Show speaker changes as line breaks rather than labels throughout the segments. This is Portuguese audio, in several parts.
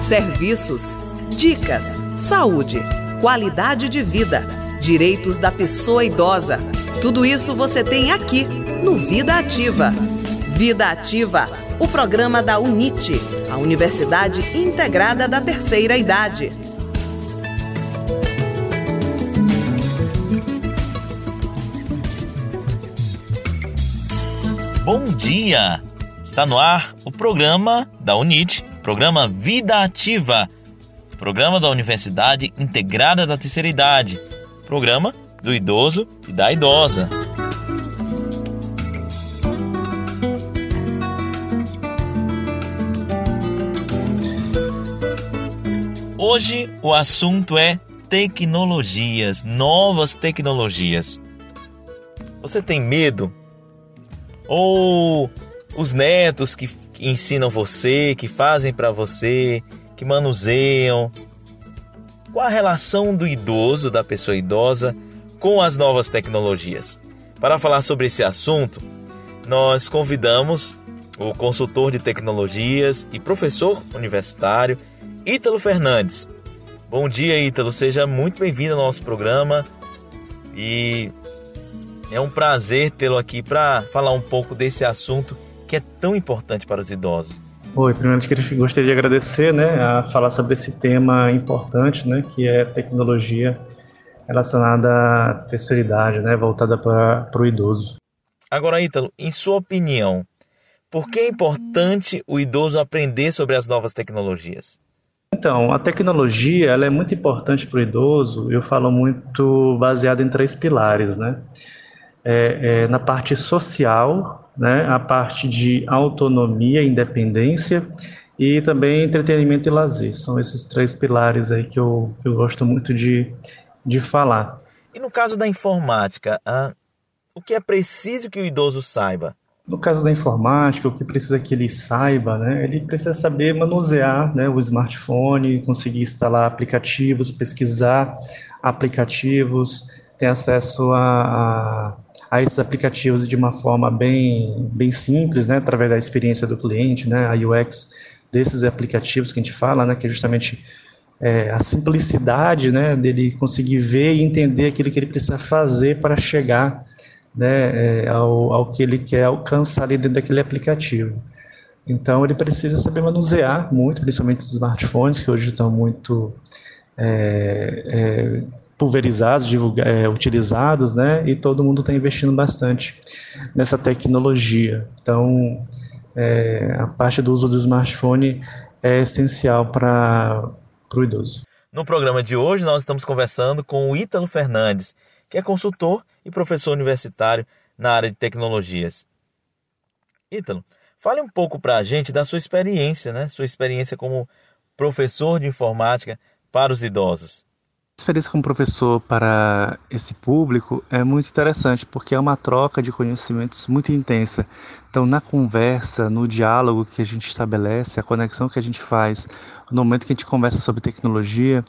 Serviços, dicas, saúde, qualidade de vida, direitos da pessoa idosa. Tudo isso você tem aqui no Vida Ativa. Vida Ativa, o programa da UNIT, a Universidade Integrada da Terceira Idade.
Bom dia! Está no ar o programa da UNIT, programa Vida Ativa, programa da Universidade Integrada da Terceira Idade, programa do idoso e da idosa. Hoje o assunto é tecnologias, novas tecnologias. Você tem medo? Ou os netos que ensinam você, que fazem para você, que manuseiam? Qual a relação do idoso, da pessoa idosa, com as novas tecnologias? Para falar sobre esse assunto, nós convidamos o consultor de tecnologias e professor universitário Ítalo Fernandes. Bom dia, Ítalo. Seja muito bem-vindo ao nosso programa e é um prazer tê-lo aqui para falar um pouco desse assunto que é tão importante para os idosos.
Oi, primeiro gostaria de agradecer, né, a falar sobre esse tema importante, né, que é tecnologia relacionada à terceira idade, né, voltada para o idoso.
Agora, Ítalo, em sua opinião, por que é importante o idoso aprender sobre as novas tecnologias?
Então, a tecnologia ela é muito importante para o idoso. Eu falo muito baseado em três pilares, né? É, é, na parte social, né? A parte de autonomia, independência e também entretenimento e lazer. São esses três pilares aí que eu, eu gosto muito de, de falar.
E no caso da informática, ah, o que é preciso que o idoso saiba?
No caso da informática, o que precisa que ele saiba, né, ele precisa saber manusear né, o smartphone, conseguir instalar aplicativos, pesquisar aplicativos, ter acesso a, a, a esses aplicativos de uma forma bem, bem simples, né, através da experiência do cliente, né, a UX desses aplicativos que a gente fala, né, que é justamente é, a simplicidade né, dele conseguir ver e entender aquilo que ele precisa fazer para chegar né, é, ao, ao que ele quer alcançar ali dentro daquele aplicativo. Então ele precisa saber manusear muito, principalmente os smartphones que hoje estão muito é, é, pulverizados, é, utilizados, né? E todo mundo está investindo bastante nessa tecnologia. Então é, a parte do uso do smartphone é essencial para o idoso.
No programa de hoje nós estamos conversando com o Ítalo Fernandes, que é consultor e professor universitário na área de tecnologias. Ítalo, fale um pouco para a gente da sua experiência, né? Sua experiência como professor de informática para os idosos.
Experiência como professor para esse público é muito interessante porque é uma troca de conhecimentos muito intensa. Então, na conversa, no diálogo que a gente estabelece, a conexão que a gente faz, no momento que a gente conversa sobre tecnologia,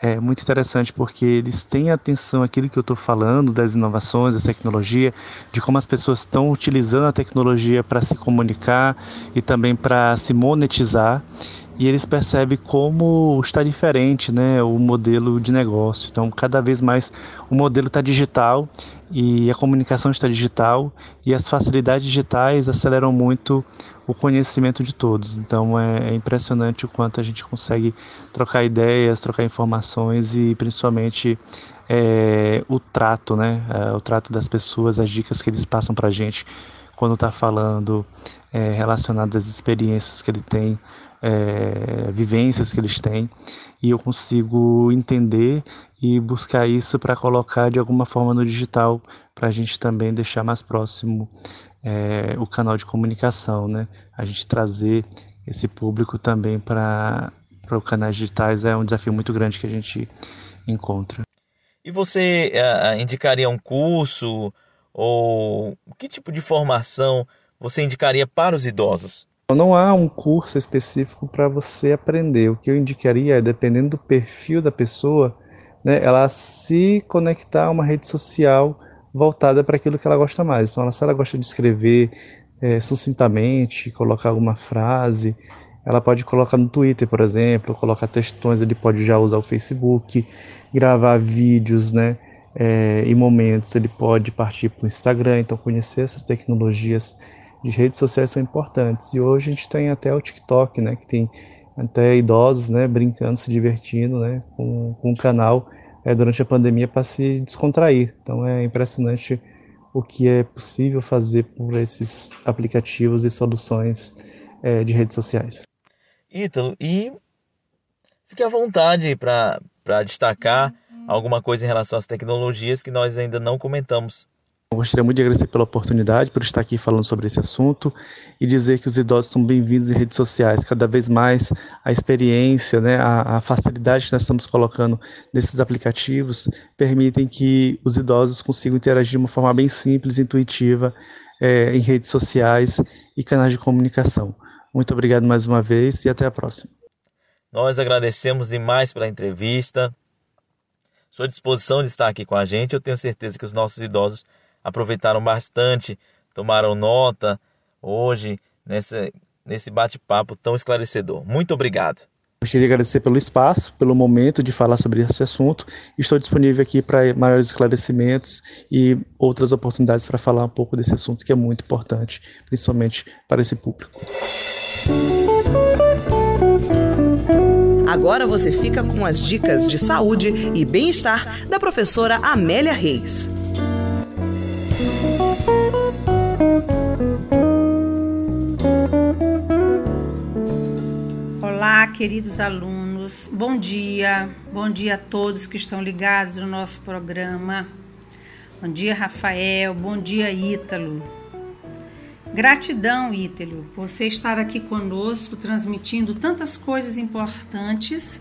é muito interessante porque eles têm atenção àquilo que eu estou falando, das inovações, da tecnologia, de como as pessoas estão utilizando a tecnologia para se comunicar e também para se monetizar. E eles percebem como está diferente né, o modelo de negócio. Então, cada vez mais o modelo está digital e a comunicação está digital e as facilidades digitais aceleram muito o conhecimento de todos. Então é, é, impressionante o quanto a gente consegue trocar ideias, trocar informações e principalmente é, o trato, né? É, o trato das pessoas, as dicas que eles passam para a gente quando está falando é, relacionado às experiências que ele tem, é, vivências que eles têm, e eu consigo entender e buscar isso para colocar de alguma forma no digital, para a gente também deixar mais próximo é, o canal de comunicação, né? A gente trazer esse público também para os canais digitais é um desafio muito grande que a gente encontra.
E você uh, indicaria um curso ou que tipo de formação você indicaria para os idosos?
Não há um curso específico para você aprender. O que eu indicaria é, dependendo do perfil da pessoa, né, ela se conectar a uma rede social voltada para aquilo que ela gosta mais. Então, se ela gosta de escrever, é, sucintamente, colocar alguma frase, ela pode colocar no Twitter, por exemplo, colocar textões, ele pode já usar o Facebook, gravar vídeos, né? É, em momentos ele pode partir para o Instagram, então conhecer essas tecnologias de redes sociais são importantes. E hoje a gente tem até o TikTok, né, que tem até idosos, né, brincando, se divertindo, né, com, com o canal é, durante a pandemia para se descontrair. Então é impressionante o que é possível fazer por esses aplicativos e soluções é, de redes sociais.
Ítalo, e fique à vontade para destacar alguma coisa em relação às tecnologias que nós ainda não comentamos.
Eu gostaria muito de agradecer pela oportunidade, por estar aqui falando sobre esse assunto e dizer que os idosos são bem-vindos em redes sociais. Cada vez mais a experiência, né, a, a, facilidade que nós estamos colocando nesses aplicativos permitem que os idosos consigam interagir de uma forma bem simples intuitiva é, em redes sociais e canais de comunicação. Muito obrigado mais uma vez e até a próxima.
Nós agradecemos demais pela entrevista. Sua disposição de estar aqui com a gente. Eu tenho certeza que os nossos idosos aproveitaram bastante, tomaram nota hoje nesse, nesse bate-papo tão esclarecedor. Muito obrigado.
Gostaria de agradecer pelo espaço, pelo momento de falar sobre esse assunto. Estou disponível aqui para maiores esclarecimentos e outras oportunidades para falar um pouco desse assunto que é muito importante, principalmente para esse público.
Agora você fica com as dicas de saúde e bem-estar da professora Amélia Reis.
Queridos alunos. Bom dia. Bom dia a todos que estão ligados no nosso programa. Bom dia, Rafael. Bom dia, Ítalo. Gratidão, Ítalo, por você estar aqui conosco transmitindo tantas coisas importantes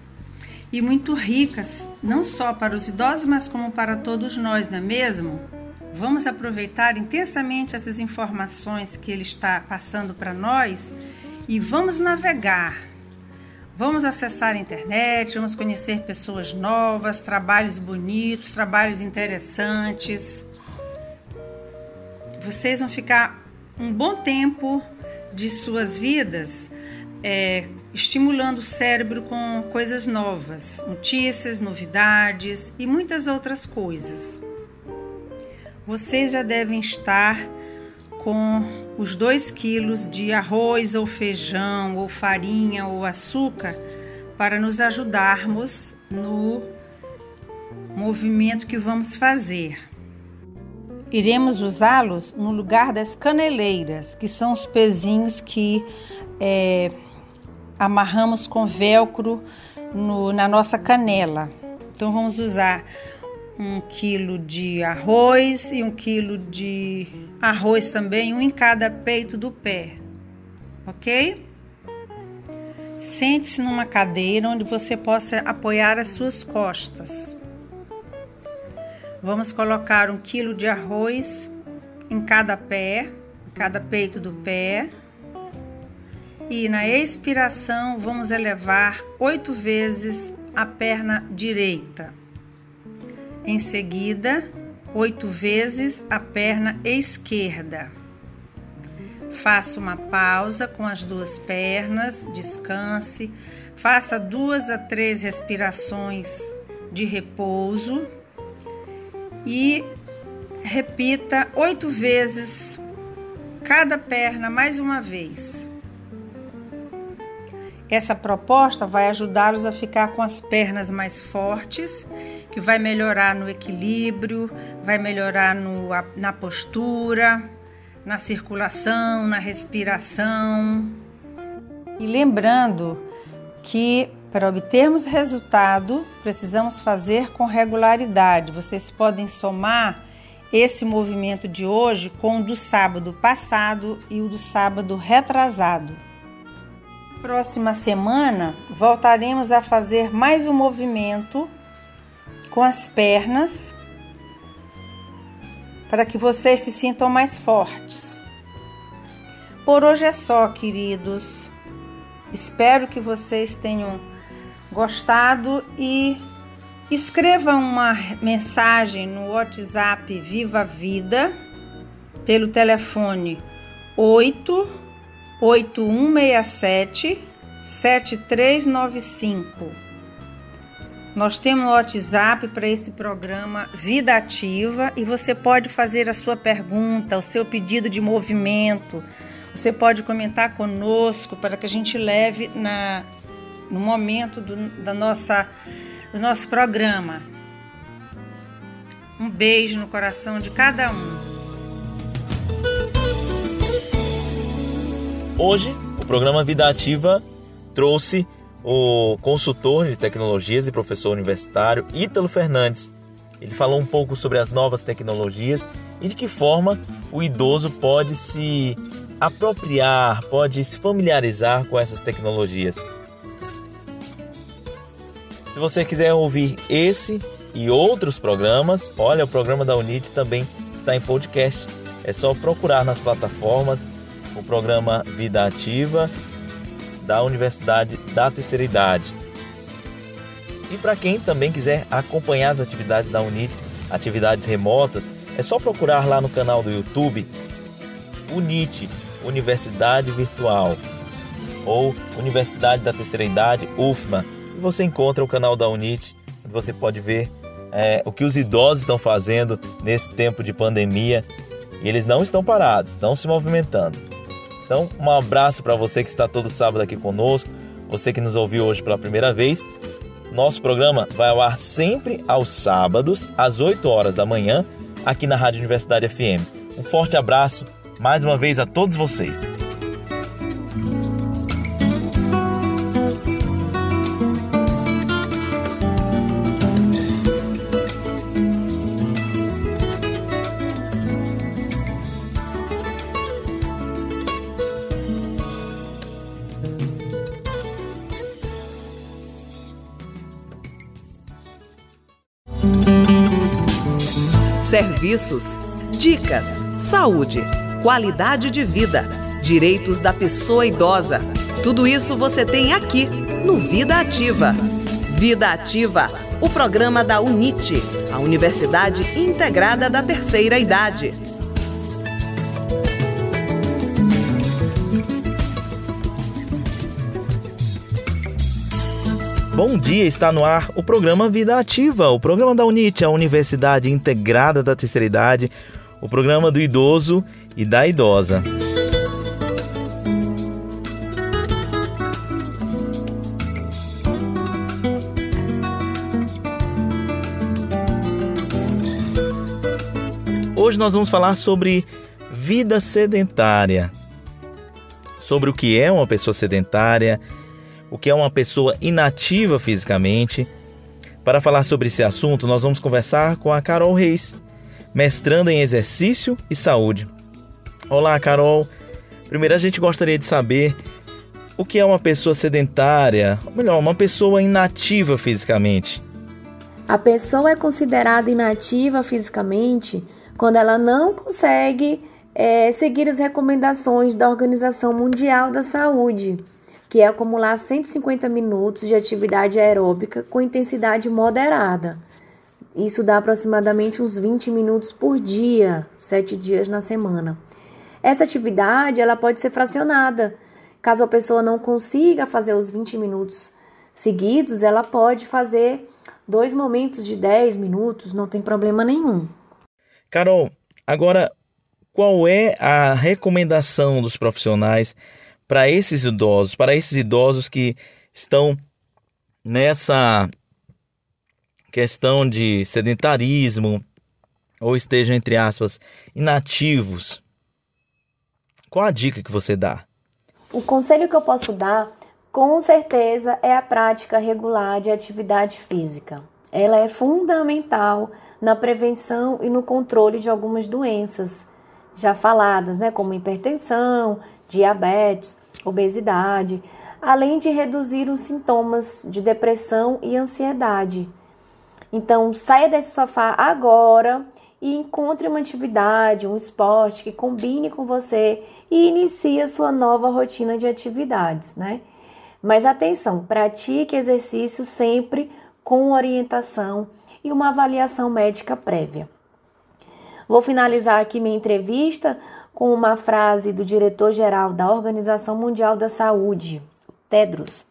e muito ricas, não só para os idosos, mas como para todos nós, não é mesmo? Vamos aproveitar intensamente essas informações que ele está passando para nós e vamos navegar Vamos acessar a internet, vamos conhecer pessoas novas, trabalhos bonitos, trabalhos interessantes. Vocês vão ficar um bom tempo de suas vidas é, estimulando o cérebro com coisas novas, notícias, novidades e muitas outras coisas. Vocês já devem estar com os 2 quilos de arroz ou feijão ou farinha ou açúcar para nos ajudarmos no movimento que vamos fazer. Iremos usá-los no lugar das caneleiras, que são os pezinhos que é, amarramos com velcro no, na nossa canela. Então vamos usar um quilo de arroz e um quilo de arroz também, um em cada peito do pé, ok? Sente-se numa cadeira onde você possa apoiar as suas costas. Vamos colocar um quilo de arroz em cada pé, em cada peito do pé. E na expiração, vamos elevar oito vezes a perna direita. Em seguida, oito vezes a perna esquerda. Faça uma pausa com as duas pernas, descanse, faça duas a três respirações de repouso e repita oito vezes cada perna mais uma vez. Essa proposta vai ajudá-los a ficar com as pernas mais fortes, que vai melhorar no equilíbrio, vai melhorar no, na postura, na circulação, na respiração. E lembrando que para obtermos resultado, precisamos fazer com regularidade. Vocês podem somar esse movimento de hoje com o do sábado passado e o do sábado retrasado. Próxima semana voltaremos a fazer mais um movimento com as pernas para que vocês se sintam mais fortes. Por hoje é só, queridos. Espero que vocês tenham gostado e escreva uma mensagem no WhatsApp Viva Vida pelo telefone 8 8167 7395. Nós temos o WhatsApp para esse programa Vida Ativa e você pode fazer a sua pergunta, o seu pedido de movimento. Você pode comentar conosco para que a gente leve na, no momento do, da nossa, do nosso programa. Um beijo no coração de cada um.
Hoje, o programa Vida Ativa trouxe o consultor de tecnologias e professor universitário Ítalo Fernandes. Ele falou um pouco sobre as novas tecnologias e de que forma o idoso pode se apropriar, pode se familiarizar com essas tecnologias. Se você quiser ouvir esse e outros programas, olha, o programa da UNIT também está em podcast. É só procurar nas plataformas o programa Vida Ativa da Universidade da Terceira Idade. E para quem também quiser acompanhar as atividades da UNIT, atividades remotas, é só procurar lá no canal do YouTube UNIT, Universidade Virtual, ou Universidade da Terceira Idade, UFMA, e você encontra o canal da UNIT, onde você pode ver é, o que os idosos estão fazendo nesse tempo de pandemia. E eles não estão parados, estão se movimentando. Então, um abraço para você que está todo sábado aqui conosco, você que nos ouviu hoje pela primeira vez. Nosso programa vai ao ar sempre aos sábados, às 8 horas da manhã, aqui na Rádio Universidade FM. Um forte abraço mais uma vez a todos vocês.
Serviços, dicas, saúde, qualidade de vida, direitos da pessoa idosa. Tudo isso você tem aqui no Vida Ativa. Vida Ativa, o programa da UNIT, a Universidade Integrada da Terceira Idade.
Bom dia, está no ar o programa Vida Ativa, o programa da UNIT, a Universidade Integrada da Terceira Idade, o programa do idoso e da idosa. Hoje nós vamos falar sobre vida sedentária, sobre o que é uma pessoa sedentária, o que é uma pessoa inativa fisicamente. Para falar sobre esse assunto, nós vamos conversar com a Carol Reis, mestranda em exercício e saúde. Olá, Carol. Primeiro, a gente gostaria de saber o que é uma pessoa sedentária, ou melhor, uma pessoa inativa fisicamente.
A pessoa é considerada inativa fisicamente quando ela não consegue é, seguir as recomendações da Organização Mundial da Saúde que é acumular 150 minutos de atividade aeróbica com intensidade moderada. Isso dá aproximadamente uns 20 minutos por dia, 7 dias na semana. Essa atividade ela pode ser fracionada. Caso a pessoa não consiga fazer os 20 minutos seguidos, ela pode fazer dois momentos de 10 minutos, não tem problema nenhum.
Carol, agora qual é a recomendação dos profissionais para esses idosos, para esses idosos que estão nessa questão de sedentarismo ou estejam, entre aspas, inativos. Qual a dica que você dá?
O conselho que eu posso dar, com certeza, é a prática regular de atividade física. Ela é fundamental na prevenção e no controle de algumas doenças já faladas, né, como hipertensão, diabetes, obesidade, além de reduzir os sintomas de depressão e ansiedade. Então, saia desse sofá agora e encontre uma atividade, um esporte que combine com você e inicie a sua nova rotina de atividades, né? Mas atenção, pratique exercício sempre com orientação e uma avaliação médica prévia. Vou finalizar aqui minha entrevista com uma frase do diretor-geral da Organização Mundial da Saúde, Tedros.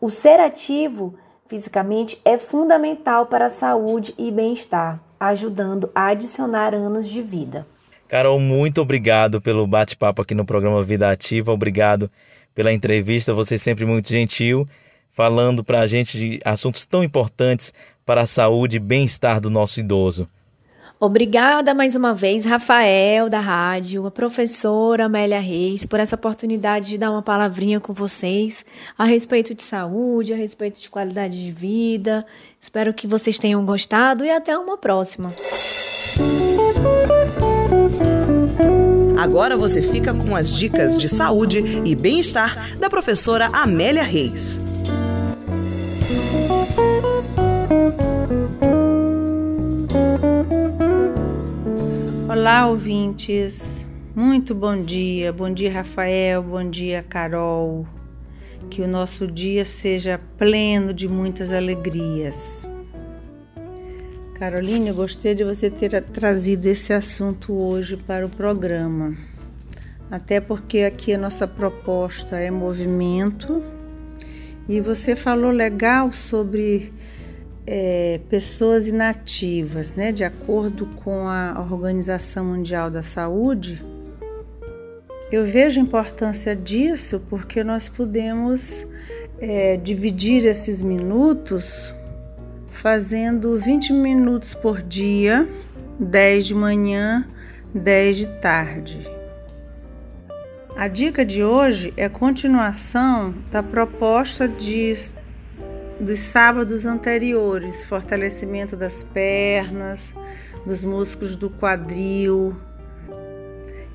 O ser ativo fisicamente é fundamental para a saúde e bem-estar, ajudando a adicionar anos de vida.
Carol, muito obrigado pelo bate-papo aqui no programa Vida Ativa. Obrigado pela entrevista. Você sempre muito gentil, falando para a gente de assuntos tão importantes para a saúde e bem-estar do nosso idoso.
Obrigada mais uma vez, Rafael, da rádio, a professora Amélia Reis, por essa oportunidade de dar uma palavrinha com vocês a respeito de saúde, a respeito de qualidade de vida. Espero que vocês tenham gostado e até uma próxima.
Agora você fica com as dicas de saúde e bem-estar da professora Amélia Reis.
Olá, ouvintes. Muito bom dia. Bom dia, Rafael. Bom dia, Carol. Que o nosso dia seja pleno de muitas alegrias. Caroline, eu gostei de você ter trazido esse assunto hoje para o programa. Até porque aqui a nossa proposta é movimento e você falou legal sobre é, pessoas inativas, né? De acordo com a Organização Mundial da Saúde, eu vejo a importância disso porque nós podemos é, dividir esses minutos fazendo 20 minutos por dia, 10 de manhã, 10 de tarde. A dica de hoje é continuação da proposta de dos sábados anteriores, fortalecimento das pernas, dos músculos do quadril.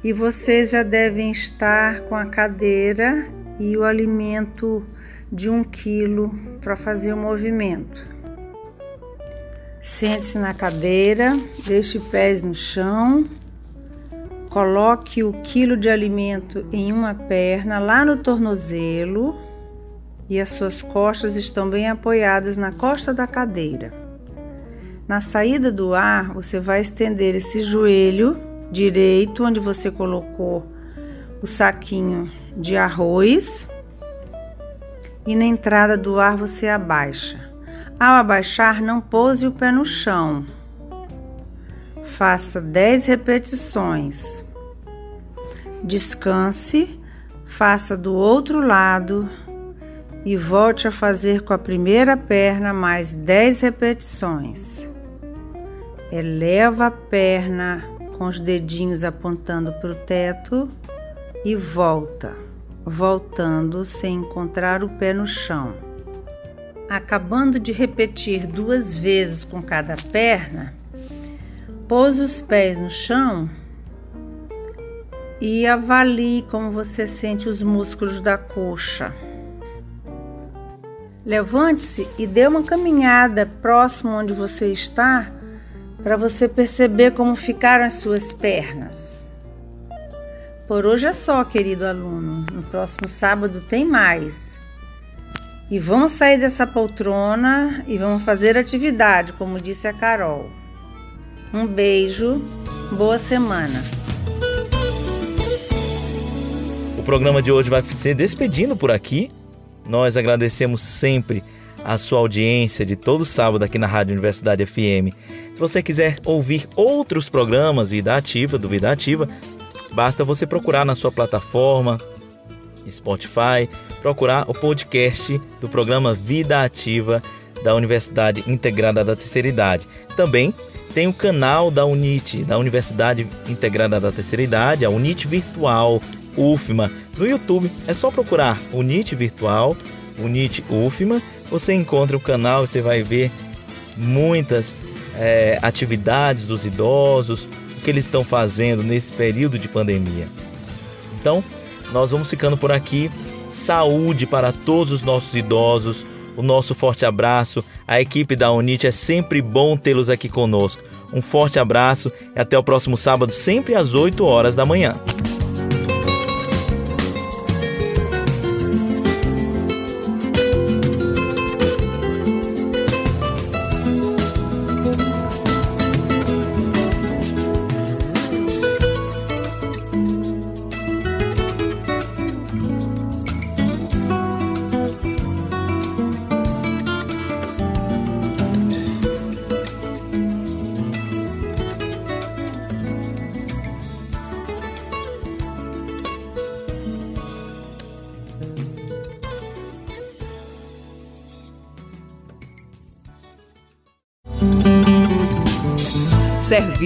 E vocês já devem estar com a cadeira e o alimento de um quilo para fazer o movimento. Sente-se na cadeira, deixe pés no chão, coloque o quilo de alimento em uma perna lá no tornozelo e as suas costas estão bem apoiadas na costa da cadeira. Na saída do ar, você vai estender esse joelho direito onde você colocou o saquinho de arroz e na entrada do ar você abaixa. Ao abaixar, não pouse o pé no chão. Faça 10 repetições. Descanse, faça do outro lado e volte a fazer com a primeira perna mais 10 repetições. Eleva a perna com os dedinhos apontando para o teto e volta, voltando sem encontrar o pé no chão. Acabando de repetir duas vezes com cada perna, pose os pés no chão e avalie como você sente os músculos da coxa. Levante-se e dê uma caminhada próximo onde você está para você perceber como ficaram as suas pernas. Por hoje é só, querido aluno. No próximo sábado tem mais. E vamos sair dessa poltrona e vamos fazer atividade, como disse a Carol. Um beijo, boa semana.
O programa de hoje vai se despedindo por aqui. Nós agradecemos sempre a sua audiência de todo sábado aqui na Rádio Universidade FM. Se você quiser ouvir outros programas Vida Ativa, do Vida Ativa, basta você procurar na sua plataforma Spotify, procurar o podcast do programa Vida Ativa da Universidade Integrada da Terceira Idade. Também tem o canal da UNIT, da Universidade Integrada da Terceira Idade, a UNIT Virtual, UFMA. No YouTube é só procurar UNIT Virtual, UNIT UFMA. Você encontra o canal e você vai ver muitas é, atividades dos idosos, o que eles estão fazendo nesse período de pandemia. Então, nós vamos ficando por aqui. Saúde para todos os nossos idosos. O nosso forte abraço. A equipe da UNIT é sempre bom tê-los aqui conosco. Um forte abraço e até o próximo sábado, sempre às 8 horas da manhã.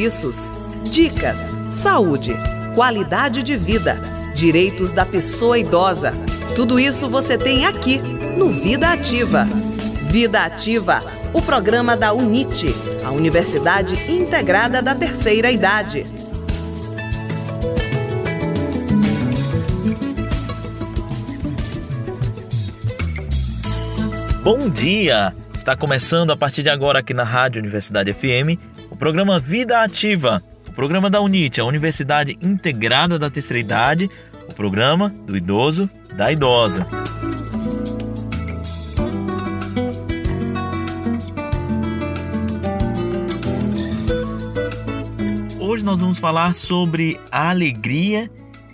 Serviços, dicas, saúde, qualidade de vida, direitos da pessoa idosa. Tudo isso você tem aqui no Vida Ativa. Vida Ativa, o programa da UNIT, a Universidade Integrada da Terceira Idade.
Bom dia! Está começando a partir de agora aqui na Rádio Universidade FM o programa Vida Ativa, o programa da UNIT, a Universidade Integrada da Terceira Idade, o programa do idoso, da idosa. Hoje nós vamos falar sobre a alegria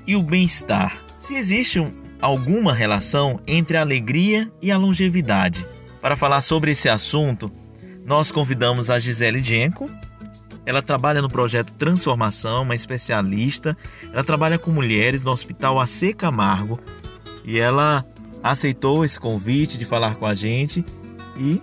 e o bem-estar. Se existe um, alguma relação entre a alegria e a longevidade. Para falar sobre esse assunto, nós convidamos a Gisele Genko. Ela trabalha no projeto Transformação, uma especialista. Ela trabalha com mulheres no Hospital AC Camargo e ela aceitou esse convite de falar com a gente e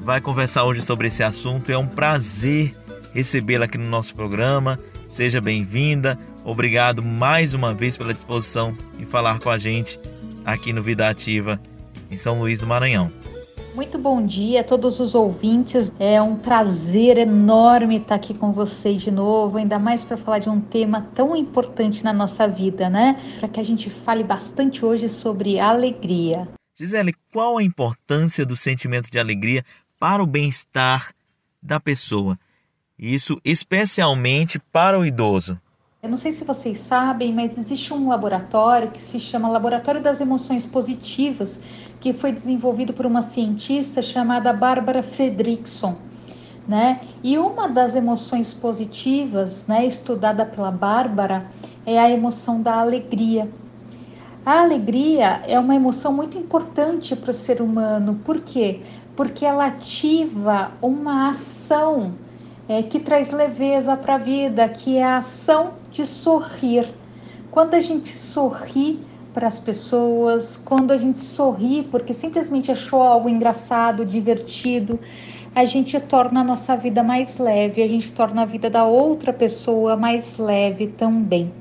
vai conversar hoje sobre esse assunto. É um prazer recebê-la aqui no nosso programa. Seja bem-vinda. Obrigado mais uma vez pela disposição em falar com a gente aqui no Vida Ativa em São Luís do Maranhão.
Muito bom dia a todos os ouvintes. É um prazer enorme estar aqui com vocês de novo, ainda mais para falar de um tema tão importante na nossa vida, né? Para que a gente fale bastante hoje sobre alegria.
Gisele, qual a importância do sentimento de alegria para o bem-estar da pessoa? Isso especialmente para o idoso.
Eu não sei se vocês sabem, mas existe um laboratório que se chama Laboratório das Emoções Positivas, que foi desenvolvido por uma cientista chamada Bárbara Fredrickson. Né? E uma das emoções positivas, né, estudada pela Bárbara, é a emoção da alegria. A alegria é uma emoção muito importante para o ser humano, por quê? Porque ela ativa uma ação é, que traz leveza para a vida, que é a ação de sorrir. Quando a gente sorri para as pessoas, quando a gente sorri porque simplesmente achou algo engraçado, divertido, a gente torna a nossa vida mais leve, a gente torna a vida da outra pessoa mais leve também.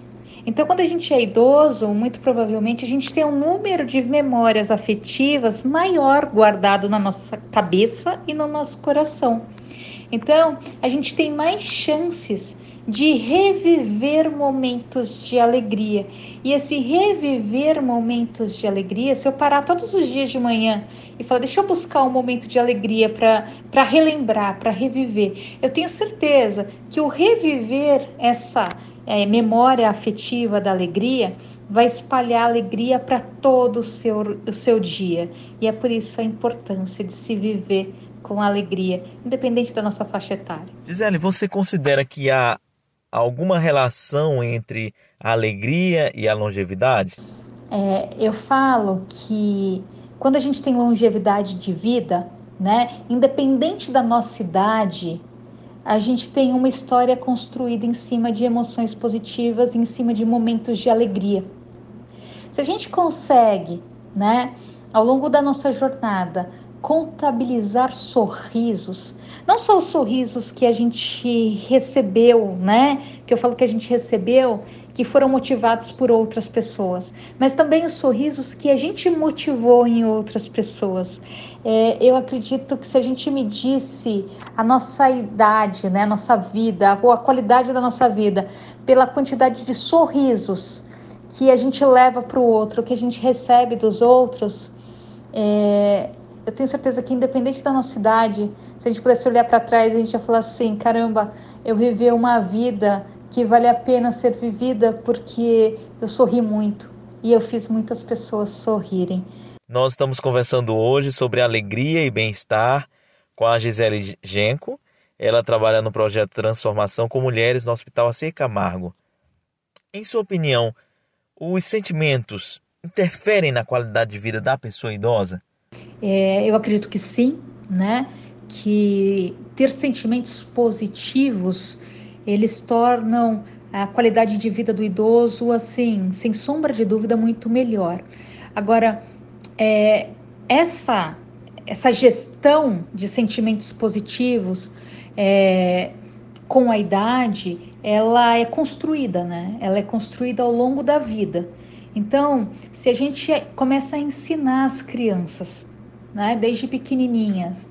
Então, quando a gente é idoso, muito provavelmente a gente tem um número de memórias afetivas maior guardado na nossa cabeça e no nosso coração. Então, a gente tem mais chances de reviver momentos de alegria. E esse reviver momentos de alegria, se eu parar todos os dias de manhã e falar, deixa eu buscar um momento de alegria para relembrar, para reviver, eu tenho certeza que o reviver essa é, memória afetiva da alegria vai espalhar alegria para todo o seu, o seu dia. E é por isso a importância de se viver com alegria, independente da nossa faixa etária.
Gisele, você considera que há alguma relação entre a alegria e a longevidade?
É, eu falo que quando a gente tem longevidade de vida, né, independente da nossa idade, a gente tem uma história construída em cima de emoções positivas, em cima de momentos de alegria. Se a gente consegue, né, ao longo da nossa jornada, contabilizar sorrisos, não só os sorrisos que a gente recebeu, né? Que eu falo que a gente recebeu, que foram motivados por outras pessoas, mas também os sorrisos que a gente motivou em outras pessoas. É, eu acredito que se a gente medisse a nossa idade, né, a nossa vida, ou a qualidade da nossa vida, pela quantidade de sorrisos que a gente leva para o outro, que a gente recebe dos outros, é, eu tenho certeza que independente da nossa idade, se a gente pudesse olhar para trás, a gente ia falar assim, caramba, eu vivi uma vida que vale a pena ser vivida porque eu sorri muito e eu fiz muitas pessoas sorrirem.
Nós estamos conversando hoje sobre alegria e bem-estar com a Gisele Genco. Ela trabalha no projeto Transformação com Mulheres no Hospital AC Camargo. Em sua opinião, os sentimentos interferem na qualidade de vida da pessoa idosa?
É, eu acredito que sim, né? Que ter sentimentos positivos eles tornam a qualidade de vida do idoso assim, sem sombra de dúvida, muito melhor. Agora, é, essa essa gestão de sentimentos positivos é, com a idade, ela é construída, né? Ela é construída ao longo da vida. Então, se a gente começa a ensinar as crianças, né, desde pequenininhas,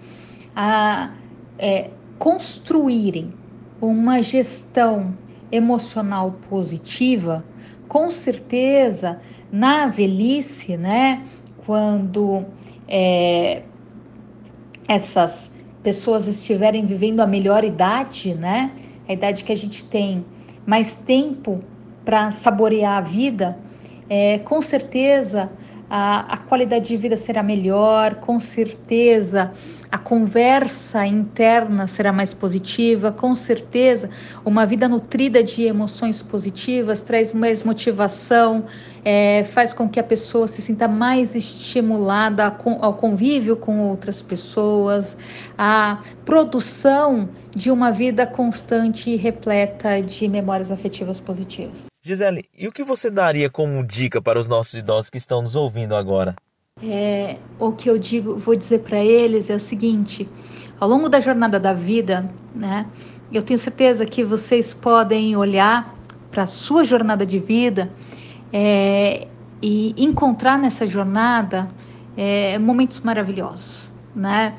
a é, construírem uma gestão emocional positiva, com certeza na velhice, né, quando é, essas pessoas estiverem vivendo a melhor idade, né, a idade que a gente tem mais tempo para saborear a vida, é, com certeza a, a qualidade de vida será melhor, com certeza a conversa interna será mais positiva, com certeza uma vida nutrida de emoções positivas traz mais motivação, é, faz com que a pessoa se sinta mais estimulada ao convívio com outras pessoas, a produção de uma vida constante e repleta de memórias afetivas positivas.
Gisele, e o que você daria como dica para os nossos idosos que estão nos ouvindo agora?
É, o que eu digo, vou dizer para eles é o seguinte: ao longo da jornada da vida, né, eu tenho certeza que vocês podem olhar para a sua jornada de vida é, e encontrar nessa jornada é, momentos maravilhosos, né?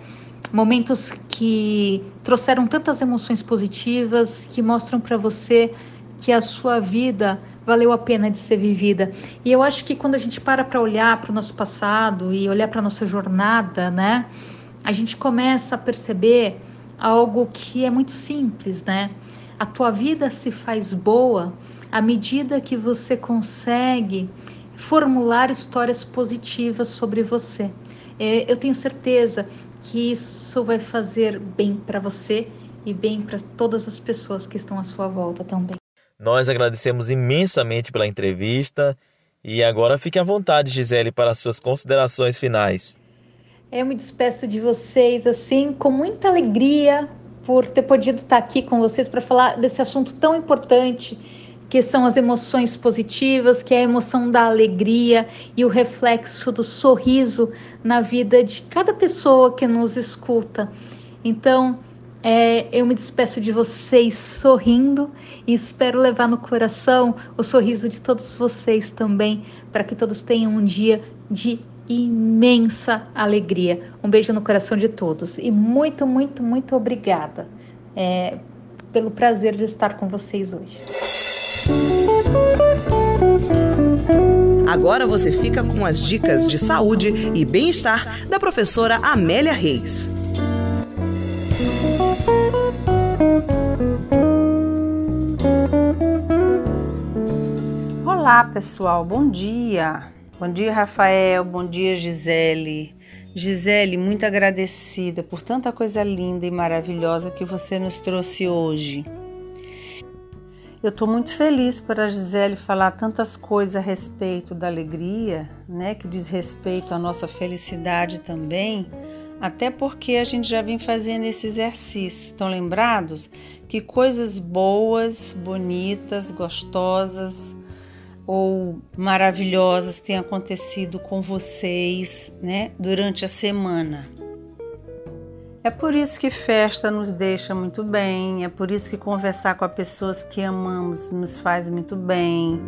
Momentos que trouxeram tantas emoções positivas que mostram para você que a sua vida valeu a pena de ser vivida. E eu acho que quando a gente para para olhar para o nosso passado e olhar para a nossa jornada, né, a gente começa a perceber algo que é muito simples, né? A tua vida se faz boa à medida que você consegue formular histórias positivas sobre você. É, eu tenho certeza que isso vai fazer bem para você e bem para todas as pessoas que estão à sua volta também.
Nós agradecemos imensamente pela entrevista e agora fique à vontade, Gisele, para as suas considerações finais.
Eu me despeço de vocês assim com muita alegria por ter podido estar aqui com vocês para falar desse assunto tão importante que são as emoções positivas, que é a emoção da alegria e o reflexo do sorriso na vida de cada pessoa que nos escuta. Então, é, eu me despeço de vocês sorrindo e espero levar no coração o sorriso de todos vocês também, para que todos tenham um dia de imensa alegria. Um beijo no coração de todos e muito, muito, muito obrigada é, pelo prazer de estar com vocês hoje.
Agora você fica com as dicas de saúde e bem-estar da professora Amélia Reis.
Olá, pessoal. Bom dia. Bom dia, Rafael. Bom dia, Gisele. Gisele, muito agradecida por tanta coisa linda e maravilhosa que você nos trouxe hoje. Eu estou muito feliz por a Gisele falar tantas coisas a respeito da alegria, né, que diz respeito à nossa felicidade também, até porque a gente já vem fazendo esse exercício. Estão lembrados que coisas boas, bonitas, gostosas, ou maravilhosas têm acontecido com vocês, né, durante a semana. É por isso que festa nos deixa muito bem, é por isso que conversar com as pessoas que amamos nos faz muito bem.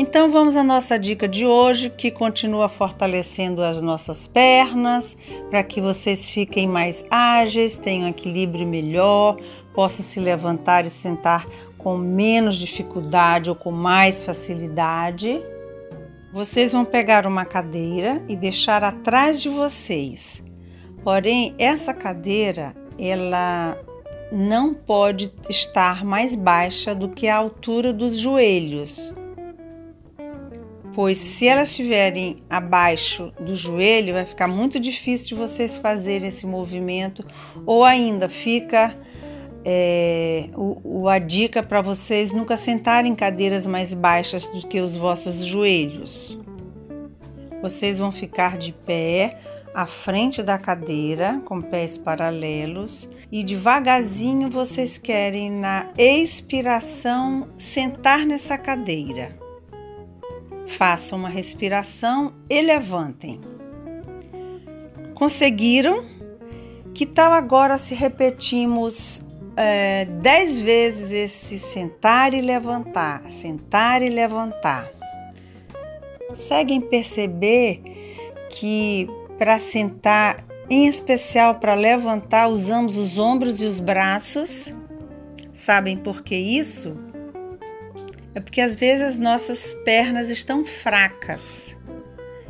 Então vamos à nossa dica de hoje, que continua fortalecendo as nossas pernas, para que vocês fiquem mais ágeis, tenham equilíbrio melhor, possam se levantar e sentar com menos dificuldade ou com mais facilidade, vocês vão pegar uma cadeira e deixar atrás de vocês. Porém, essa cadeira, ela não pode estar mais baixa do que a altura dos joelhos. Pois se elas estiverem abaixo do joelho, vai ficar muito difícil de vocês fazerem esse movimento ou ainda fica é, o, o, a dica para vocês nunca sentarem em cadeiras mais baixas do que os vossos joelhos. Vocês vão ficar de pé à frente da cadeira, com pés paralelos, e devagarzinho vocês querem, na expiração, sentar nessa cadeira. Façam uma respiração e levantem. Conseguiram? Que tal agora se repetimos é, dez vezes esse sentar e levantar, sentar e levantar? Conseguem perceber que para sentar, em especial para levantar, usamos os ombros e os braços? Sabem por que isso? É porque às vezes as nossas pernas estão fracas.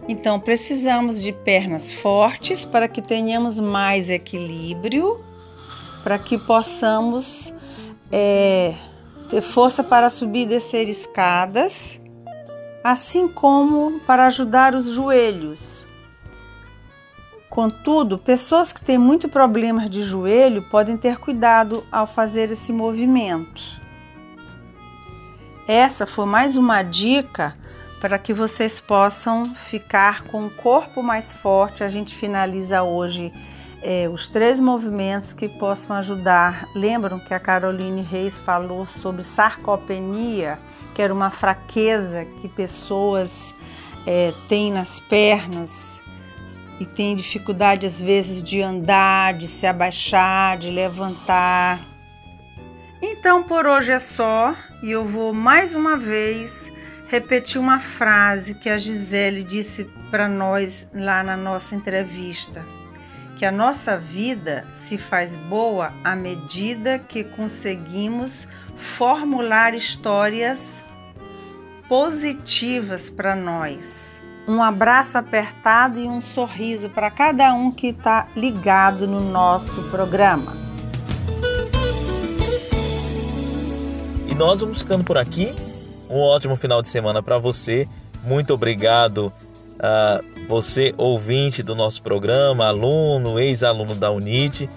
Então precisamos de pernas fortes para que tenhamos mais equilíbrio, para que possamos é, ter força para subir e descer escadas, assim como para ajudar os joelhos. Contudo, pessoas que têm muito problemas de joelho podem ter cuidado ao fazer esse movimento. Essa foi mais uma dica para que vocês possam ficar com o corpo mais forte. A gente finaliza hoje é, os três movimentos que possam ajudar. Lembram que a Caroline Reis falou sobre sarcopenia, que era uma fraqueza que pessoas é, têm nas pernas e têm dificuldade às vezes de andar, de se abaixar, de levantar. Então por hoje é só e eu vou mais uma vez repetir uma frase que a Gisele disse para nós lá na nossa entrevista, que a nossa vida se faz boa à medida que conseguimos formular histórias positivas para nós. Um abraço apertado e um sorriso para cada um que está ligado no nosso programa.
Nós vamos ficando por aqui um ótimo final de semana para você. Muito obrigado a você, ouvinte do nosso programa, aluno, ex-aluno da UNIT.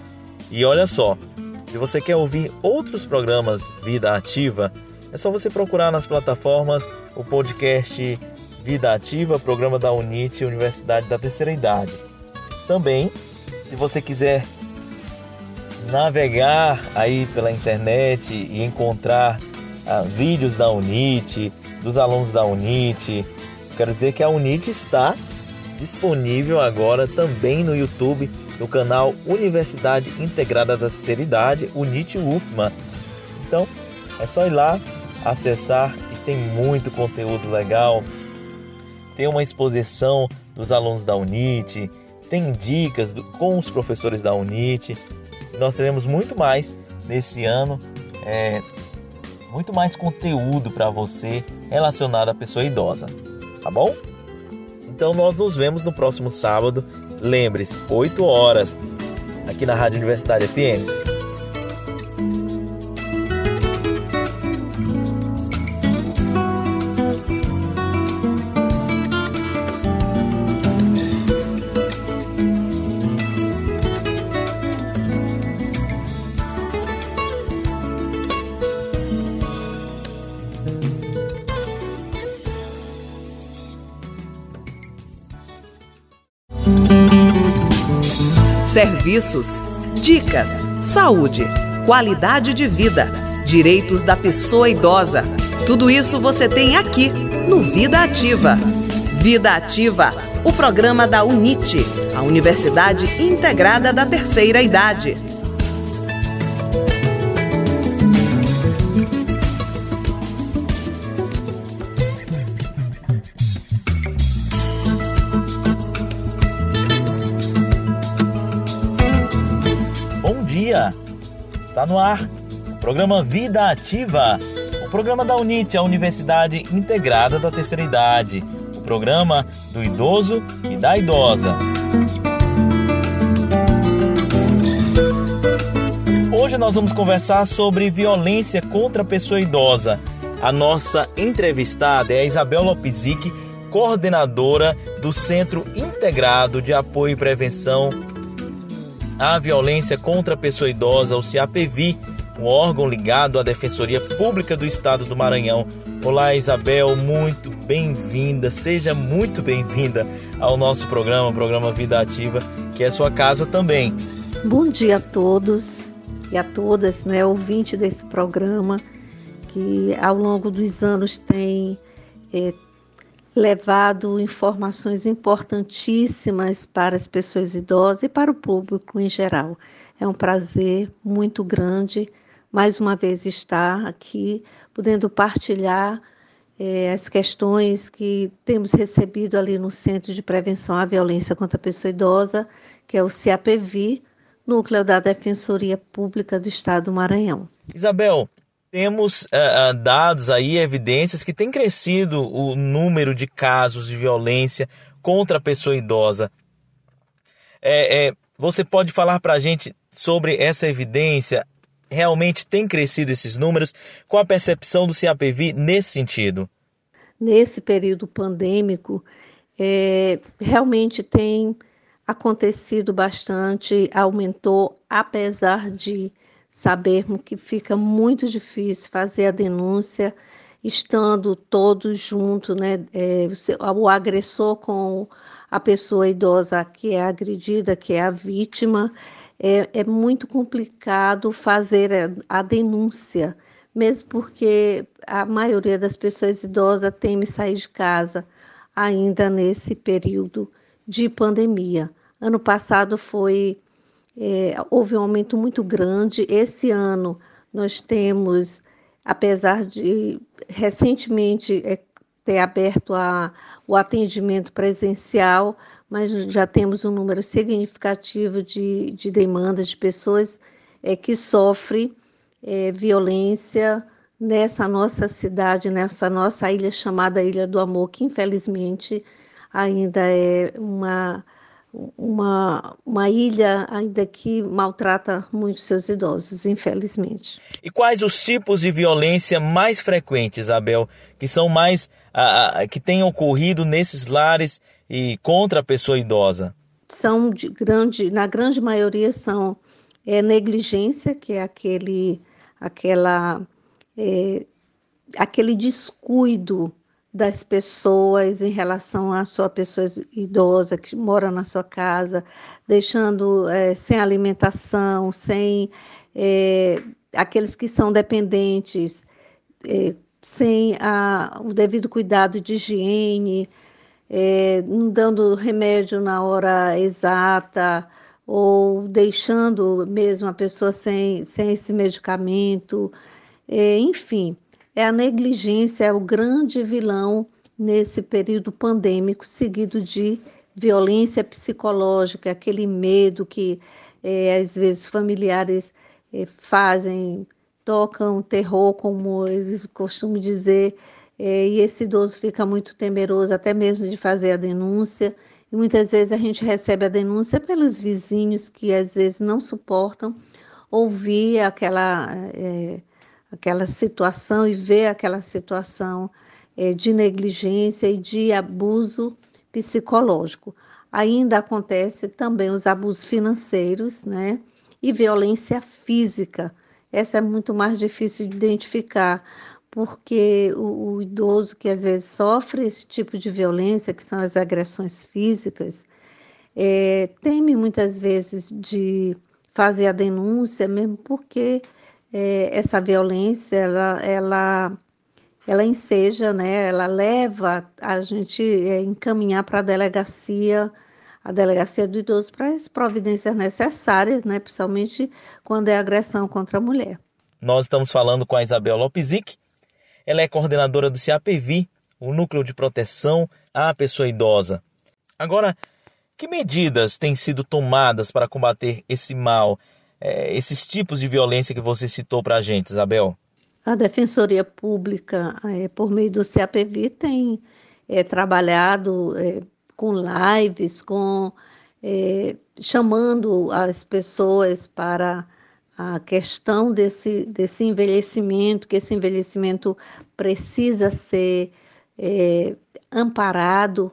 E olha só, se você quer ouvir outros programas Vida Ativa, é só você procurar nas plataformas o podcast Vida Ativa, programa da UNIT, Universidade da Terceira Idade. Também, se você quiser navegar aí pela internet e encontrar ah, vídeos da UNIT, dos alunos da UNIT. Quero dizer que a UNIT está disponível agora também no YouTube, no canal Universidade Integrada da Terceira Idade, UNIT UFMA. Então, é só ir lá, acessar e tem muito conteúdo legal. Tem uma exposição dos alunos da UNIT, tem dicas do, com os professores da UNIT. Nós teremos muito mais nesse ano. É, muito mais conteúdo para você relacionado à pessoa idosa, tá bom? Então nós nos vemos no próximo sábado. Lembre-se, 8 horas, aqui na Rádio Universidade FM.
Serviços, dicas, saúde, qualidade de vida, direitos da pessoa idosa. Tudo isso você tem aqui no Vida Ativa. Vida Ativa, o programa da UNIT, a Universidade Integrada da Terceira Idade.
Está no ar o programa Vida Ativa, o programa da UNIT, a Universidade Integrada da Terceira Idade, o programa do idoso e da idosa. Hoje nós vamos conversar sobre violência contra a pessoa idosa. A nossa entrevistada é a Isabel Lopizic, coordenadora do Centro Integrado de Apoio e Prevenção à violência contra a pessoa idosa, o CAPVI, um órgão ligado à Defensoria Pública do Estado do Maranhão. Olá, Isabel, muito bem-vinda, seja muito bem-vinda ao nosso programa, programa Vida Ativa, que é sua casa também.
Bom dia a todos e a todas, né, ouvinte desse programa, que ao longo dos anos tem é, levado informações importantíssimas para as pessoas idosas e para o público em geral. É um prazer muito grande, mais uma vez, estar aqui, podendo partilhar é, as questões que temos recebido ali no Centro de Prevenção à Violência contra a Pessoa Idosa, que é o CAPV, núcleo da Defensoria Pública do Estado do Maranhão.
Isabel, temos uh, dados aí, evidências que tem crescido o número de casos de violência contra a pessoa idosa. É, é, você pode falar para a gente sobre essa evidência? Realmente tem crescido esses números? Qual a percepção do CAPV nesse sentido?
Nesse período pandêmico, é, realmente tem acontecido bastante, aumentou, apesar de sabermos que fica muito difícil fazer a denúncia estando todos juntos, né? É, o agressor com a pessoa idosa que é agredida, que é a vítima, é, é muito complicado fazer a, a, denúncia, mesmo porque a maioria das pessoas idosas teme sair de casa ainda nesse período de pandemia. Ano passado foi é, houve um aumento muito grande. Esse ano nós temos, apesar de recentemente é, ter aberto a, o atendimento presencial, mas já temos um número significativo de, de demandas de pessoas é, que sofrem é, violência nessa nossa cidade, nessa nossa ilha chamada Ilha do Amor, que infelizmente ainda é uma uma, uma ilha ainda que maltrata muito seus idosos, infelizmente.
E quais os tipos de violência mais frequentes, Abel, que são mais ah, que têm ocorrido nesses lares e contra a pessoa idosa?
São de grande, na grande maioria são é, negligência, que é aquele, aquela, é, aquele descuido das pessoas em relação à sua pessoa idosa que mora na sua casa, deixando é, sem alimentação, sem é, aqueles que são dependentes, é, sem a, o devido cuidado de higiene, não dando remédio na hora exata, ou deixando mesmo a pessoa sem, sem esse medicamento, enfim é a negligência, é o grande vilão nesse período pandêmico, seguido de violência psicológica, aquele medo que é, às vezes familiares é, fazem, tocam terror, como eles costumam dizer, é, e esse idoso fica muito temeroso até mesmo de fazer a denúncia. E muitas vezes a gente recebe a denúncia pelos vizinhos que às vezes não suportam ouvir aquela é, aquela situação e ver aquela situação é, de negligência e de abuso psicológico. Ainda acontece também os abusos financeiros, né? E violência física. Essa é muito mais difícil de identificar, porque o, o idoso que às vezes sofre esse tipo de violência, que são as agressões físicas, é, teme muitas vezes de fazer a denúncia, mesmo porque é, essa violência ela, ela, ela enseja, né? ela leva a gente é, encaminhar para a delegacia, a delegacia do idoso para as providências necessárias, né? principalmente quando é agressão contra a mulher.
Nós estamos falando com a Isabel Lopezic, ela é coordenadora do CAPV, o Núcleo de Proteção à Pessoa Idosa. Agora, que medidas têm sido tomadas para combater esse mal? É, esses tipos de violência que você citou para a gente, Isabel?
A Defensoria Pública, é, por meio do CAPV, tem é, trabalhado é, com lives, com é, chamando as pessoas para a questão desse, desse envelhecimento, que esse envelhecimento precisa ser é, amparado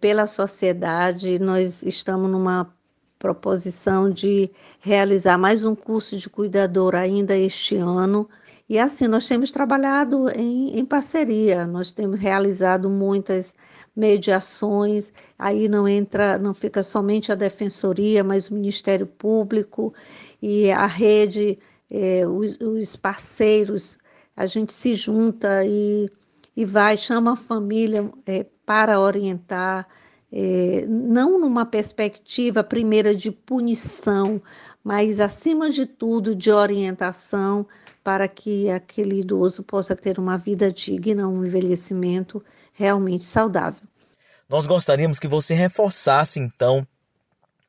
pela sociedade. Nós estamos numa proposição de realizar mais um curso de cuidador ainda este ano. E assim, nós temos trabalhado em, em parceria, nós temos realizado muitas mediações, aí não entra, não fica somente a defensoria, mas o Ministério Público e a rede, eh, os, os, parceiros, a gente se junta e, e vai, chama a família é, para orientar, é, não numa perspectiva primeira de punição, mas acima de tudo de orientação para que aquele idoso possa ter uma vida digna, um envelhecimento realmente saudável.
Nós gostaríamos que você reforçasse então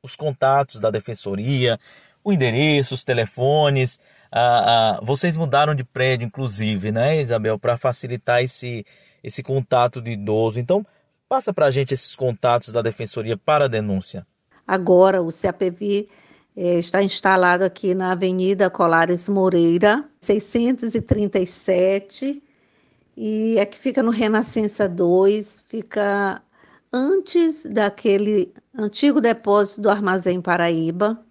os contatos da defensoria, o endereço, os telefones. Ah, ah, vocês mudaram de prédio, inclusive, né, Isabel, para facilitar esse, esse contato do idoso. Então, passa para a gente esses contatos da defensoria para a denúncia.
Agora, o CAPV é, está instalado aqui na Avenida Colares Moreira, 637, e aqui fica no Renascença 2, fica antes daquele antigo depósito do Armazém Paraíba.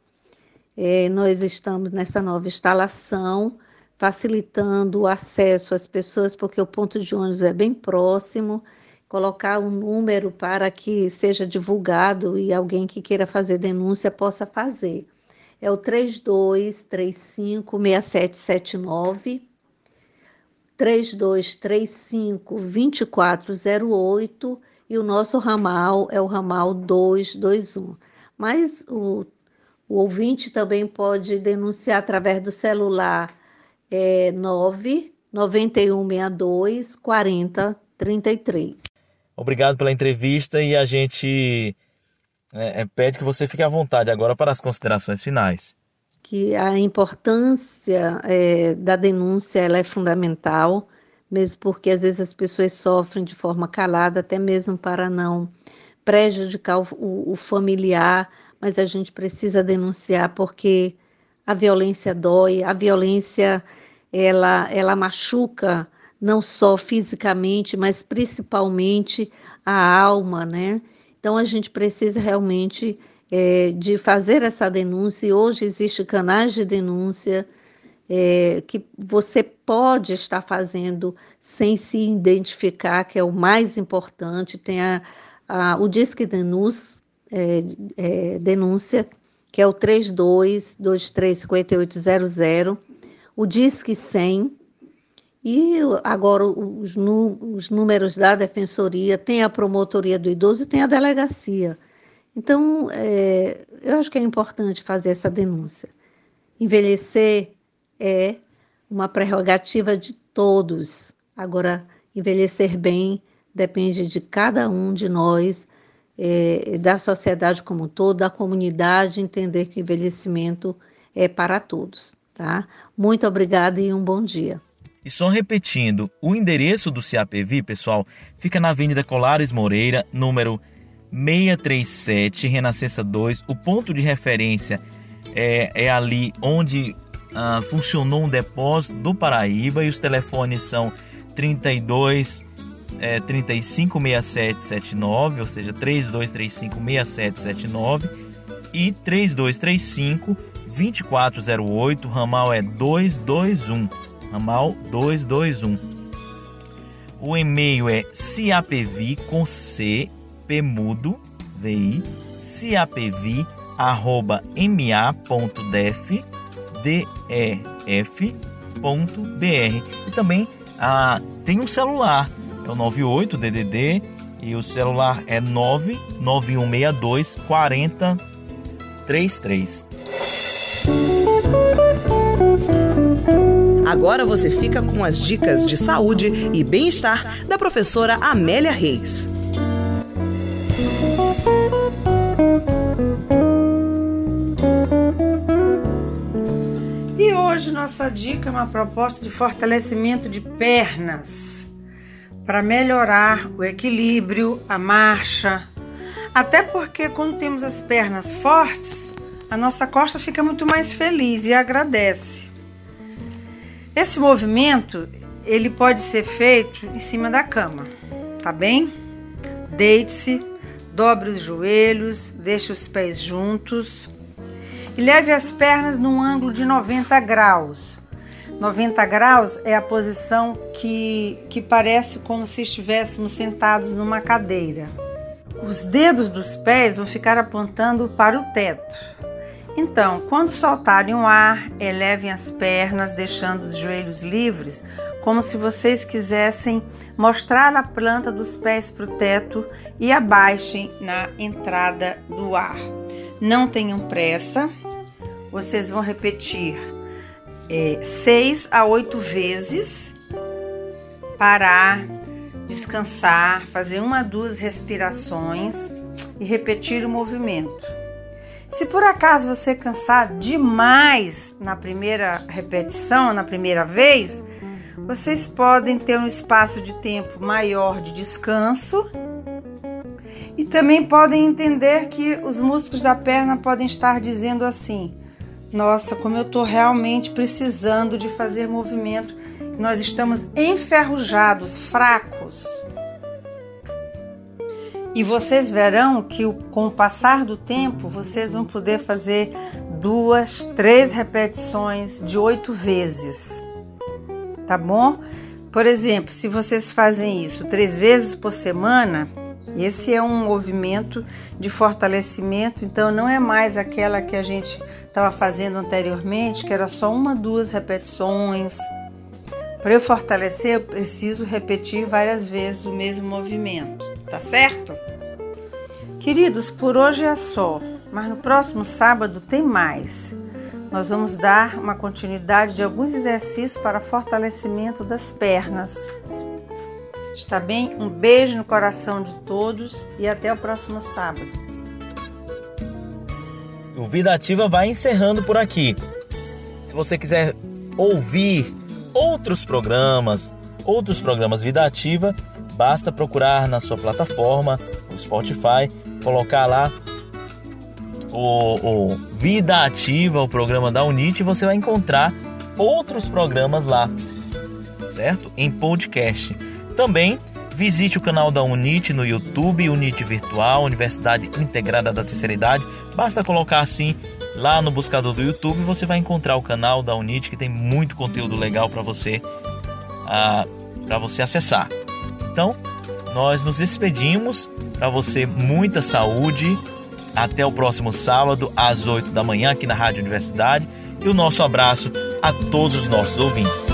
É, nós estamos nessa nova instalação, facilitando o acesso às pessoas, porque o ponto de ônibus é bem próximo colocar um número para que seja divulgado e alguém que queira fazer denúncia possa fazer. É o 3235 6779 3235 2408 e o nosso ramal é o ramal 221. Mas o, o ouvinte também pode denunciar através do celular é, 9 9162 4033.
Obrigado pela entrevista e a gente é, é, pede que você fique à vontade agora para as considerações finais.
Que a importância é, da denúncia ela é fundamental, mesmo porque às vezes as pessoas sofrem de forma calada, até mesmo para não prejudicar o, o familiar, mas a gente precisa denunciar porque a violência dói, a violência ela, ela machuca não só fisicamente, mas principalmente a alma, né? Então a gente precisa realmente é, de fazer essa denúncia. E hoje existem canais de denúncia é, que você pode estar fazendo sem se identificar, que é o mais importante. Tem a, a, o Disque Denúncia, é, é, denúncia, que é o 32235800, o Disque 100, e agora os, os, números da defensoria, tem a promotoria do idoso e tem a delegacia. Então, é, eu acho que é importante fazer essa denúncia. Envelhecer é uma prerrogativa de todos. Agora, envelhecer bem depende de cada um de nós, é, da sociedade como um todo, da comunidade, entender que envelhecimento é para todos. Tá? Muito obrigada e um bom dia.
E só repetindo, o endereço do CAPV, pessoal, fica na Avenida Colares Moreira, número 637, Renascença 2. O ponto de referência é, é ali onde ah, funcionou um depósito do Paraíba e os telefones são 32 é, 356779, ou seja, 32356779 e 3235 2408, ramal é 221 ramal 221. O e-mail é ciapv com c pemudo vi ciapv arroba ma.def def.br e também ah, tem um celular é o 98 DDD e o celular é 99162 4033
Agora você fica com as dicas de saúde e bem-estar da professora Amélia Reis.
E hoje nossa dica é uma proposta de fortalecimento de pernas para melhorar o equilíbrio, a marcha. Até porque quando temos as pernas fortes, a nossa costa fica muito mais feliz e agradece. Esse movimento ele pode ser feito em cima da cama, tá bem? Deite-se, dobre os joelhos, deixe os pés juntos e leve as pernas num ângulo de 90 graus. 90 graus é a posição que, que parece como se estivéssemos sentados numa cadeira. Os dedos dos pés vão ficar apontando para o teto. Então, quando soltarem o ar, elevem as pernas, deixando os joelhos livres, como se vocês quisessem mostrar a planta dos pés para o teto e abaixem na entrada do ar. Não tenham pressa, vocês vão repetir é, seis a oito vezes, parar, descansar, fazer uma, duas respirações e repetir o movimento. Se por acaso você cansar demais na primeira repetição, na primeira vez, vocês podem ter um espaço de tempo maior de descanso e também podem entender que os músculos da perna podem estar dizendo assim: Nossa, como eu estou realmente precisando de fazer movimento, nós estamos enferrujados, fracos. E vocês verão que com o passar do tempo vocês vão poder fazer duas, três repetições de oito vezes, tá bom? Por exemplo, se vocês fazem isso três vezes por semana, esse é um movimento de fortalecimento, então não é mais aquela que a gente estava fazendo anteriormente, que era só uma, duas repetições. Para eu fortalecer, eu preciso repetir várias vezes o mesmo movimento tá certo? Queridos, por hoje é só, mas no próximo sábado tem mais. Nós vamos dar uma continuidade de alguns exercícios para fortalecimento das pernas. Está bem? Um beijo no coração de todos e até o próximo sábado.
O Vida Ativa vai encerrando por aqui. Se você quiser ouvir outros programas, outros programas Vida Ativa, Basta procurar na sua plataforma, o Spotify, colocar lá o, o, Vida Ativa, o programa da Unite, e você vai encontrar outros programas lá, certo? Em podcast. Também visite o canal da Unite no YouTube, Unite Virtual, Universidade Integrada da Terceira Idade. Basta colocar assim lá no buscador do YouTube, você vai encontrar o canal da Unite que tem muito conteúdo legal para você, para você acessar. Então, nós nos despedimos. Para você, muita saúde. Até o próximo sábado, às 8 da manhã, aqui na Rádio Universidade. E o nosso abraço a todos os nossos ouvintes.